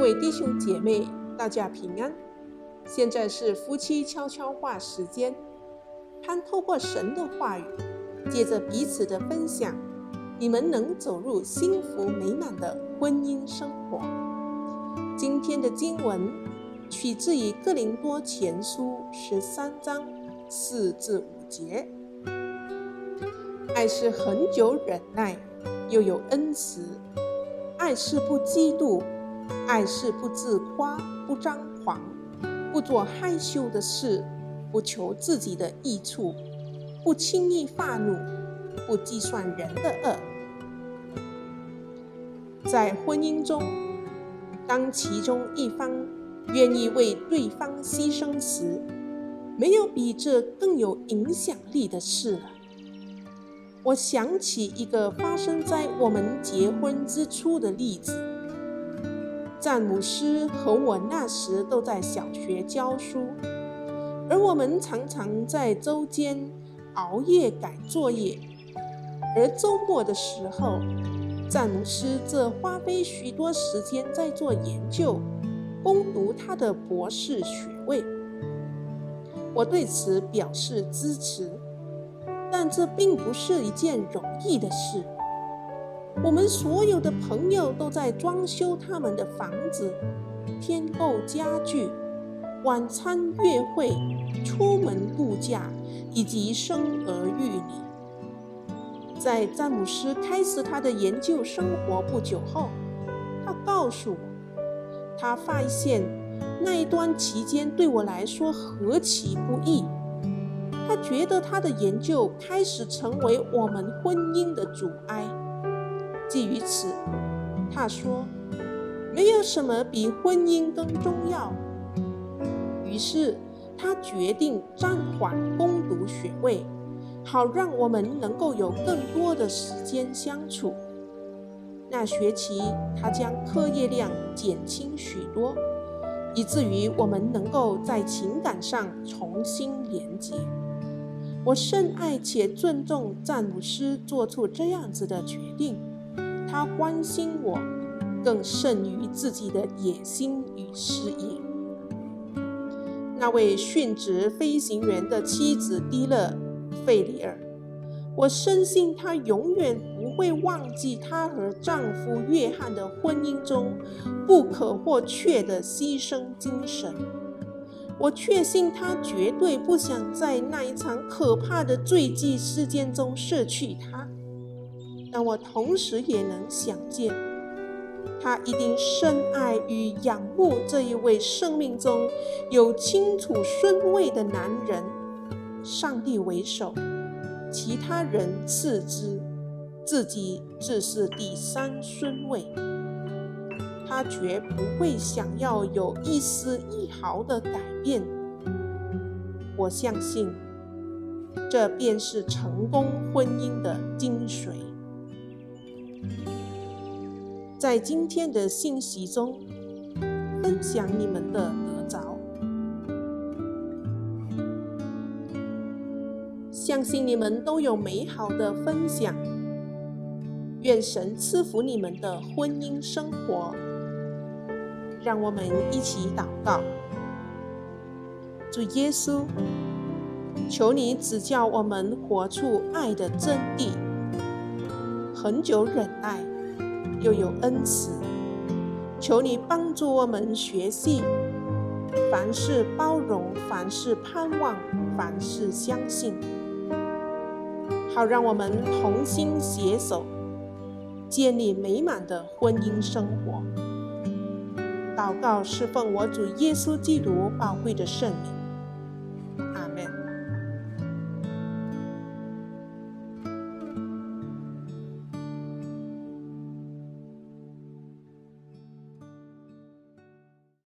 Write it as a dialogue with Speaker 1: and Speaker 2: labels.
Speaker 1: 各位弟兄姐妹，大家平安。现在是夫妻悄悄话时间，盼透过神的话语，借着彼此的分享，你们能走入幸福美满的婚姻生活。今天的经文取自于哥林多前书十三章四至五节。爱是恒久忍耐，又有恩慈；爱是不嫉妒，爱是不自夸，不张狂，不做害羞的事，不求自己的益处，不轻易发怒，不计算人的恶。在婚姻中，当其中一方愿意为对方牺牲时，没有比这更有影响力的事了。我想起一个发生在我们结婚之初的例子。詹姆斯和我那时都在小学教书，而我们常常在周间熬夜赶作业，而周末的时候，詹姆斯则花费许多时间在做研究，攻读他的博士学位。我对此表示支持。但这并不是一件容易的事。我们所有的朋友都在装修他们的房子、添购家具、晚餐约会、出门度假以及生儿育女。在詹姆斯开始他的研究生活不久后，他告诉我，他发现那一段期间对我来说何其不易。他觉得他的研究开始成为我们婚姻的阻碍。基于此，他说：“没有什么比婚姻更重要。”于是他决定暂缓攻读学位，好让我们能够有更多的时间相处。那学期，他将课业量减轻许多，以至于我们能够在情感上重新连接。我深爱且尊重詹姆斯做出这样子的决定，他关心我，更胜于自己的野心与事业。那位殉职飞行员的妻子迪勒·费里尔，我深信她永远不会忘记她和丈夫约翰的婚姻中不可或缺的牺牲精神。我确信她绝对不想在那一场可怕的坠机事件中失去他，但我同时也能想见，他一定深爱与仰慕这一位生命中有清楚顺位的男人。上帝为首，其他人次之，自己只是第三顺位。他绝不会想要有一丝一毫的改变。我相信，这便是成功婚姻的精髓。在今天的信息中，分享你们的得着，相信你们都有美好的分享。愿神赐福你们的婚姻生活。让我们一起祷告，主耶稣，求你指教我们活出爱的真谛，恒久忍耐，又有恩慈。求你帮助我们学习，凡事包容，凡事盼望，凡事相信，好让我们同心携手，建立美满的婚姻生活。祷告，是奉我主耶稣基督宝贵的圣名，阿。